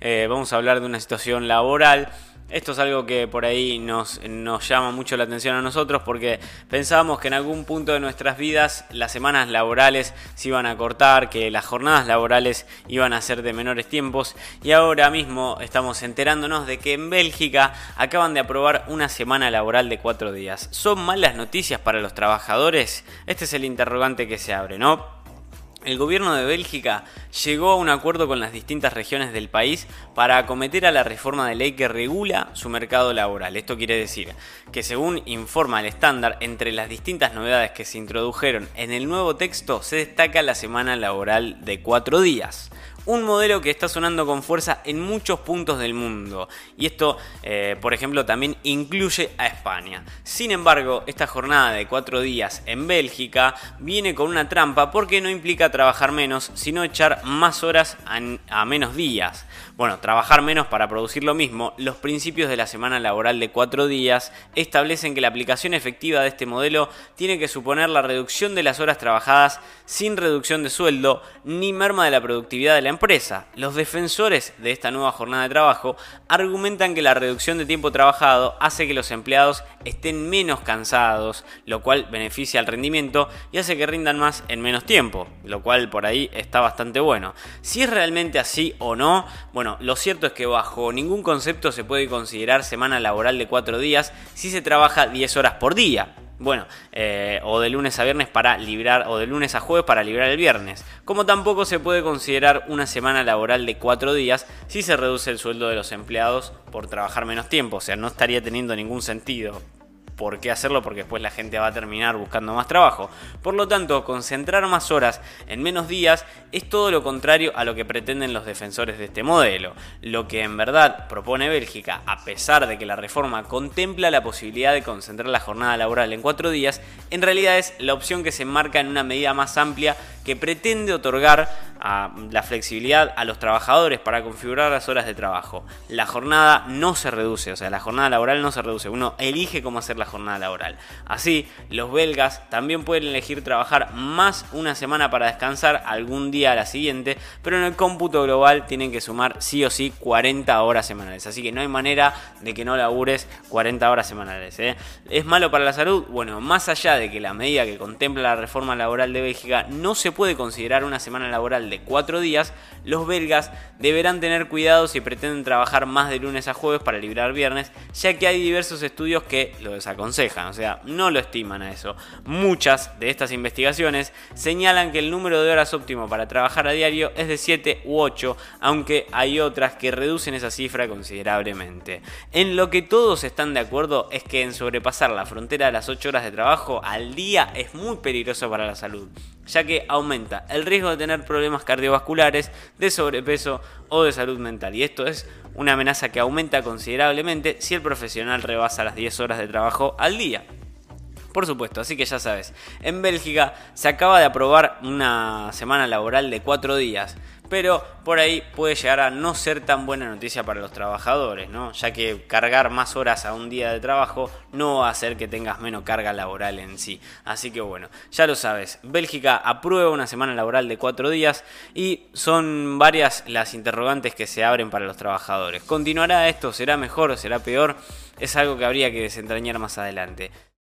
eh, vamos a hablar de una situación laboral. Esto es algo que por ahí nos, nos, llama mucho la atención a nosotros porque pensábamos que en algún punto de nuestras vidas las semanas laborales se iban a cortar, que las jornadas laborales iban a ser de menores tiempos y ahora mismo estamos enterándonos de que en Bélgica acaban de aprobar una semana laboral de cuatro días. ¿Son malas noticias para los trabajadores? Este es el interrogante que se abre, ¿no? El gobierno de Bélgica llegó a un acuerdo con las distintas regiones del país para acometer a la reforma de ley que regula su mercado laboral. Esto quiere decir que según informa el estándar, entre las distintas novedades que se introdujeron en el nuevo texto se destaca la semana laboral de cuatro días un modelo que está sonando con fuerza en muchos puntos del mundo. Y esto, eh, por ejemplo, también incluye a España. Sin embargo, esta jornada de cuatro días en Bélgica viene con una trampa porque no implica trabajar menos, sino echar más horas a, menos días. Bueno, trabajar menos para producir lo mismo, los principios de la semana laboral de cuatro días establecen que la aplicación efectiva de este modelo tiene que suponer la reducción de las horas trabajadas sin reducción de sueldo ni merma de la productividad de la empresa. Los defensores de esta nueva jornada de trabajo argumentan que la reducción de tiempo trabajado hace que los empleados estén menos cansados, lo cual beneficia al rendimiento y hace que rindan más en menos tiempo, lo cual por ahí está bastante bueno. Si es realmente así o no, bueno, lo cierto es que bajo ningún concepto se puede considerar semana laboral de 4 días si se trabaja 10 horas por día. Bueno, eh, o de lunes a viernes para librar, o de lunes a jueves para librar el viernes. Como tampoco se puede considerar una semana laboral de cuatro días si se reduce el sueldo de los empleados por trabajar menos tiempo. O sea, no estaría teniendo ningún sentido por qué hacerlo porque después la gente va a terminar buscando más trabajo. Por lo tanto, concentrar más horas en menos días es todo lo contrario a lo que pretenden los defensores de este modelo. Lo que en verdad propone Bélgica, a pesar de que la reforma contempla la posibilidad de concentrar la jornada laboral en cuatro días, en realidad es la opción que se enmarca en una medida más amplia que pretende otorgar la flexibilidad a los trabajadores para configurar las horas de trabajo. La jornada no se reduce, o sea, la jornada laboral no se reduce, uno elige cómo hacer la jornada laboral. Así, los belgas también pueden elegir trabajar más una semana para descansar algún día a la siguiente, pero en el cómputo global tienen que sumar sí o sí 40 horas semanales. Así que no hay manera de que no labures 40 horas semanales. ¿eh? ¿Es malo para la salud? Bueno, más allá de que la medida que contempla la reforma laboral de Bélgica no se puede considerar una semana laboral de 4 días, los belgas deberán tener cuidado si pretenden trabajar más de lunes a jueves para librar viernes, ya que hay diversos estudios que lo desaconsejan, o sea, no lo estiman a eso. Muchas de estas investigaciones señalan que el número de horas óptimo para trabajar a diario es de 7 u 8, aunque hay otras que reducen esa cifra considerablemente. En lo que todos están de acuerdo es que en sobrepasar la frontera de las 8 horas de trabajo al día es muy peligroso para la salud, ya que aumenta el riesgo de tener problemas cardiovasculares, de sobrepeso o de salud mental. Y esto es una amenaza que aumenta considerablemente si el profesional rebasa las 10 horas de trabajo al día. Por supuesto, así que ya sabes, en Bélgica se acaba de aprobar una semana laboral de 4 días, pero por ahí puede llegar a no ser tan buena noticia para los trabajadores, ¿no? Ya que cargar más horas a un día de trabajo no va a hacer que tengas menos carga laboral en sí. Así que bueno, ya lo sabes, Bélgica aprueba una semana laboral de 4 días y son varias las interrogantes que se abren para los trabajadores. ¿Continuará esto? ¿Será mejor o será peor? Es algo que habría que desentrañar más adelante.